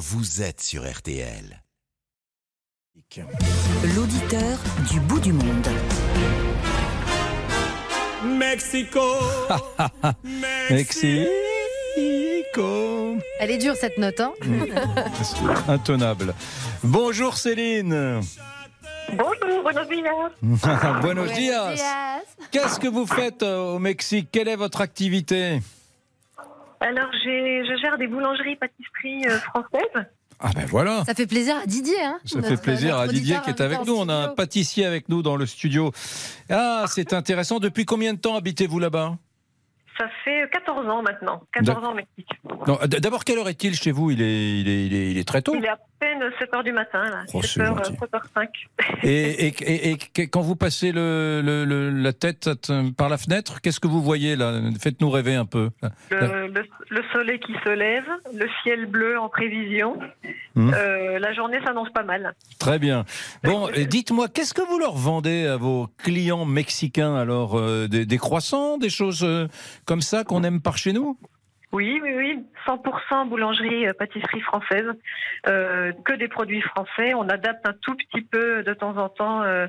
vous êtes sur RTL. L'auditeur du bout du monde. Mexico. Mexico. Elle est dure cette note, hein Intenable. Bonjour Céline. Bonjour, buenos días. Buenos dias. Qu'est-ce que vous faites euh, au Mexique? Quelle est votre activité? Alors, j'ai- je gère des boulangeries, pâtisseries euh, françaises. Ah ben voilà. Ça fait plaisir à Didier. Hein Ça Notre- fait plaisir à Didier qui est avec nous. en On a un pâtissier avec nous dans le studio. Ah, c'est intéressant. Depuis combien de temps habitez-vous là-bas? Ça fait 14 ans maintenant. 14 ans au Mexique. D'abord, quelle heure est-il chez vous? Il est, il, est, il, est, il est très tôt. Il est à peine 7 h du matin, là. Oh, c'est 7h, gentil. 7h05. Et, et, et- et que- quand vous passez le, le- le- la tête par la fenêtre, qu'est-ce que vous voyez là? Faites-nous rêver un peu. Le soleil qui se lève, le ciel bleu en prévision. Mhm. Euh, la journée s'annonce pas mal. Très bien. Bon, et dites-moi, qu'est-ce que vous leur vendez à vos clients mexicains alors euh, des, des croissants, des choses euh, comme ça qu'on aime par chez nous? Oui, oui, oui. 100% boulangerie, euh, pâtisserie française. Euh, que des produits français. On adapte un tout petit peu de temps en temps euh,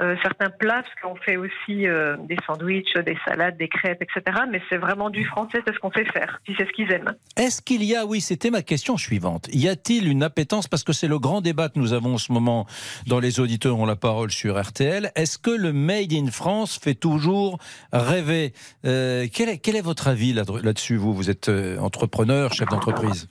euh, certains plats, parce qu'on fait aussi euh, des sandwichs, des salades, des crêpes, etc. Mais c'est vraiment du français, c'est ce qu'on sait faire, puis c'est ce qu'ils aiment. Est-ce qu'il y a, oui, c'était ma question suivante, y a-t-il une appétence, parce que c'est le grand débat que nous avons en ce moment dans les auditeurs ont la parole sur RTL, est-ce que le Made in France fait toujours rêver? Euh, quel, est, quel est votre avis là- là-dessus, vous? Vous êtes entrepreneur, chef d'entreprise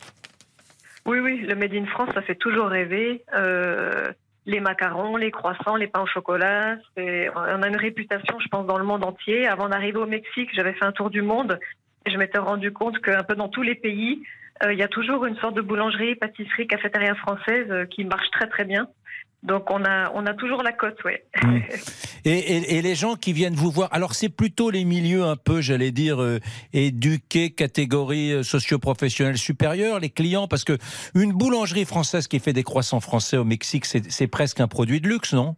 Oui, oui, le Made in France, ça fait toujours rêver. Euh, les macarons, les croissants, les pains au chocolat. On a une réputation, je pense, dans le monde entier. Avant d'arriver au Mexique, j'avais fait un tour du monde et je m'étais rendu compte qu'un peu dans tous les pays, euh, il y a toujours une sorte de boulangerie, pâtisserie, cafétéria française euh, qui marche très très bien. Donc on a, on a toujours la cote, oui. Et, et- et les gens qui viennent vous voir, alors c'est plutôt les milieux un peu, j'allais dire, euh, éduqués, catégorie euh, socio-professionnelle supérieure, les clients, parce que une boulangerie française qui fait des croissants français au Mexique, c'est c'est presque un produit de luxe, non?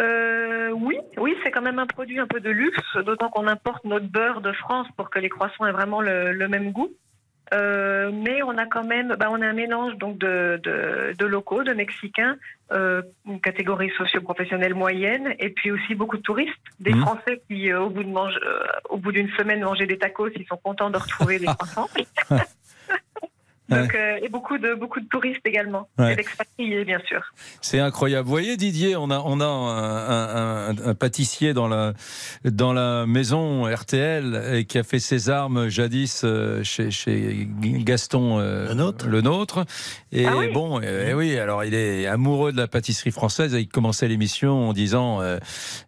Euh, oui, oui, c'est quand même un produit un peu de luxe, d'autant qu'on importe notre beurre de France pour que les croissants aient vraiment le, le même goût. Euh, mais on a quand même, bah, on a un mélange donc de, de, de locaux, de Mexicains, euh, une catégorie socio-professionnelle moyenne, et puis aussi beaucoup de touristes, des Mhm. Français qui, euh, au bout de mange, euh, au bout d'une semaine manger des tacos, ils sont contents de retrouver les croissants. Donc, euh, et beaucoup de beaucoup de touristes également, Ouais. et d'expatriés bien sûr. C'est incroyable. Vous voyez, Didier, on a, on a un, un- un- un pâtissier dans la, dans la maison RTL et qui a fait ses armes jadis euh, chez, chez Gaston euh, Le nôtre. le nôtre. Et Ah oui. bon, euh, oui, alors il est amoureux de la pâtisserie française et il commençait l'émission en disant euh,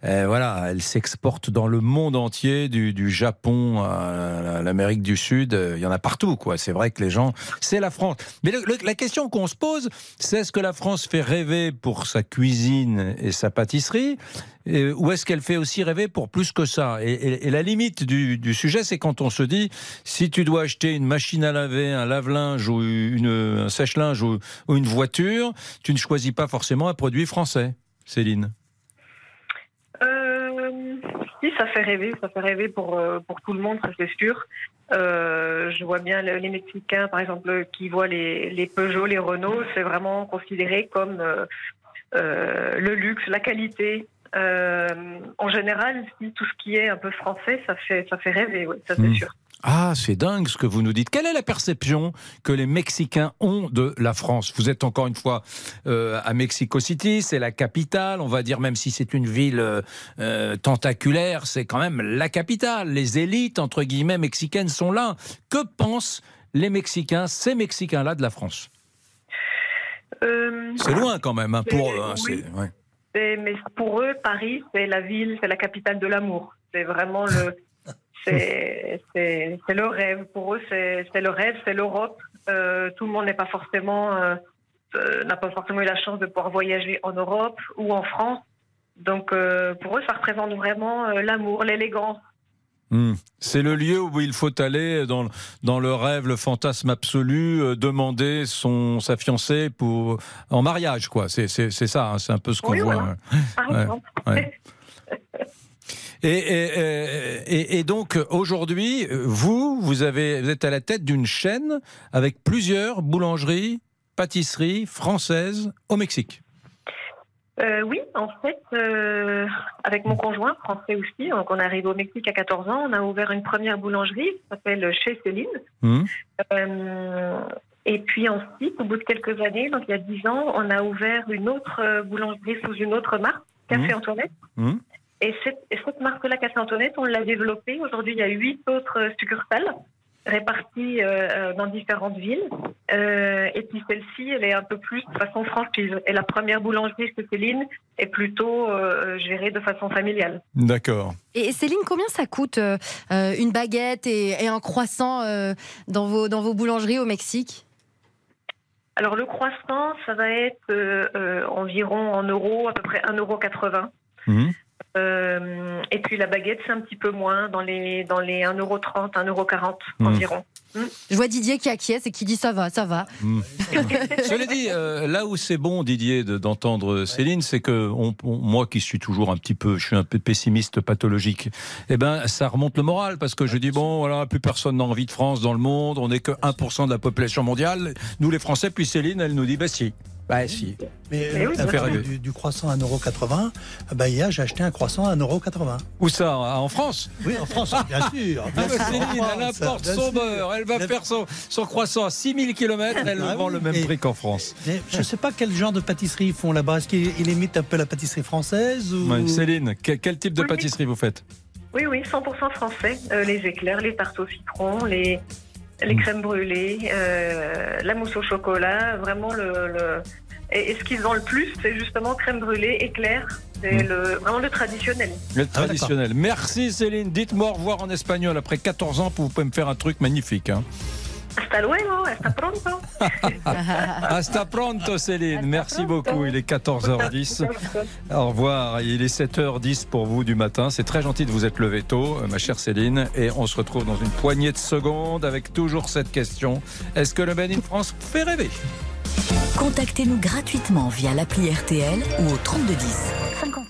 euh, voilà, elle s'exporte dans le monde entier, du, du Japon à l'Amérique du Sud. Il y en a partout, quoi. C'est vrai que les gens, c'est la France. Mais la question qu'on se pose, c'est est-ce que la France fait rêver pour sa cuisine et sa pâtisserie et- ou est-ce qu'elle fait aussi rêver pour plus que ça? Et, la limite du, sujet, c'est quand on se dit si tu dois acheter une machine à laver, un lave-linge ou un sèche-linge ou, une voiture, tu ne choisis pas forcément un produit français. Céline. Euh, ça fait rêver, ça fait rêver pour, euh, pour tout le monde, ça c'est sûr. Euh, je vois bien le- les Mexicains, par exemple, qui voient les, les Peugeot, les Renault, c'est vraiment considéré comme euh, euh, le luxe, la qualité. Euh, en général, tout ce qui est un peu français, ça fait, ça fait rêver, oui, ça c'est Mm. sûr. Ah, c'est dingue ce que vous nous dites. Quelle est la perception que les Mexicains ont de la France? Vous êtes encore une fois euh, à Mexico City, c'est la capitale, on va dire, même si c'est une ville euh, euh, tentaculaire, c'est quand même la capitale. Les élites, entre guillemets, mexicaines sont là. Que pensent les Mexicains, ces Mexicains-là, de la France? Euh, C'est loin quand même, hein, pour eux. hein, Oui. ouais. Mais pour eux, Paris, c'est la ville, c'est la capitale de l'amour. C'est vraiment le, c'est, le rêve. Pour eux, c'est, le rêve, c'est l'Europe. Euh, tout le monde n'est pas forcément, euh, euh, n'a pas forcément eu la chance de pouvoir voyager en Europe ou en France. Donc, euh, pour eux, ça représente vraiment l'amour, l'élégance. Hmm. C'est le lieu où il faut aller dans, dans le rêve, le fantasme absolu, euh, demander son, sa fiancée pour, en mariage, quoi. C'est, ça, hein, c'est un peu ce qu'on Oui, voit. voilà. ouais. Ouais. Et, et, et, et donc aujourd'hui, vous, vous, avez, vous êtes à la tête d'une chaîne avec plusieurs boulangeries, pâtisseries françaises au Mexique. Euh, oui, en fait, euh, avec mon conjoint français aussi, donc on est arrivé au Mexique à 14 ans, on a ouvert une première boulangerie qui s'appelle Chez Céline. Euh, et puis ensuite, au bout de quelques années, donc il y a 10 ans, on a ouvert une autre euh, boulangerie sous une autre marque, Café Mhm. Antoinette. hum. Et cette, et cette marque-là, Café Antoinette, on l'a développée. Aujourd'hui, il y a huit autres succursales réparties euh, euh, dans différentes villes. Euh, et puis celle-ci, elle est un peu plus de façon franchise. Et la première boulangerie chez Céline est plutôt euh, gérée de façon familiale. D'accord. Et Céline, combien ça coûte une baguette et, et un croissant euh, dans, vos, dans vos boulangeries au Mexique? Alors le croissant, ça va être euh, euh, environ en euros, à peu près 1,80 euro. Hum. Euh, et puis la baguette, c'est un petit peu moins, dans les, dans les 1,30€, 1,40€ Mhm. environ. Je vois Didier qui acquiesce et qui dit ça va, ça va. Cela dit, euh, là où c'est bon, Didier, de- d'entendre Céline, c'est que on- on- moi qui suis toujours un petit peu, je suis un peu pessimiste pathologique, eh ben, ça remonte le moral parce que je dis bon, voilà, plus personne n'a envie de France dans le monde, on n'est que 1% de la population mondiale, nous les Français, puis Céline, elle nous dit bah si. Bah si. Mais Mais oui, fait fin rêver. du, du croissant à 1,80€, bah, hier j'ai acheté un croissant à 1,80€. Où ça En France Oui, en France, bien sûr. Ah, bien sûr, en Céline, elle France, bien son sûr. beurre, elle va Bien- faire son, son croissant à 6000 km, elle Ah le vend oui, le même et- prix qu'en France. Mais je ne sais pas quel genre de pâtisserie ils font là-bas. Est-ce qu'ils ils imitent un peu la pâtisserie française ou... Ouais, Céline, quel, quel type de Oui. pâtisserie vous faites? Oui, oui, 100% français. Euh, les éclairs, les tartes au citron, les, les Mm. crèmes brûlées, euh, la mousse au chocolat, vraiment le... le- Et, et ce qu'ils ont le plus, c'est justement crème brûlée, éclairs. C'est Mm. le, vraiment le traditionnel. Le Ah, traditionnel. Merci Céline. Dites-moi au revoir en espagnol. Après 14 ans, vous pouvez me faire un truc magnifique. hein. Hasta luego, hasta pronto. Hasta pronto Céline. Merci beaucoup. Il est 14h10. Au revoir. Il est 7h10 pour vous du matin. C'est très gentil de vous être levé tôt, euh, ma chère Céline. Et on se retrouve dans une poignée de secondes avec toujours cette question. Est-ce que le Ben in France fait rêver? Contactez-nous gratuitement via l'appli RTL ou au 3210. 50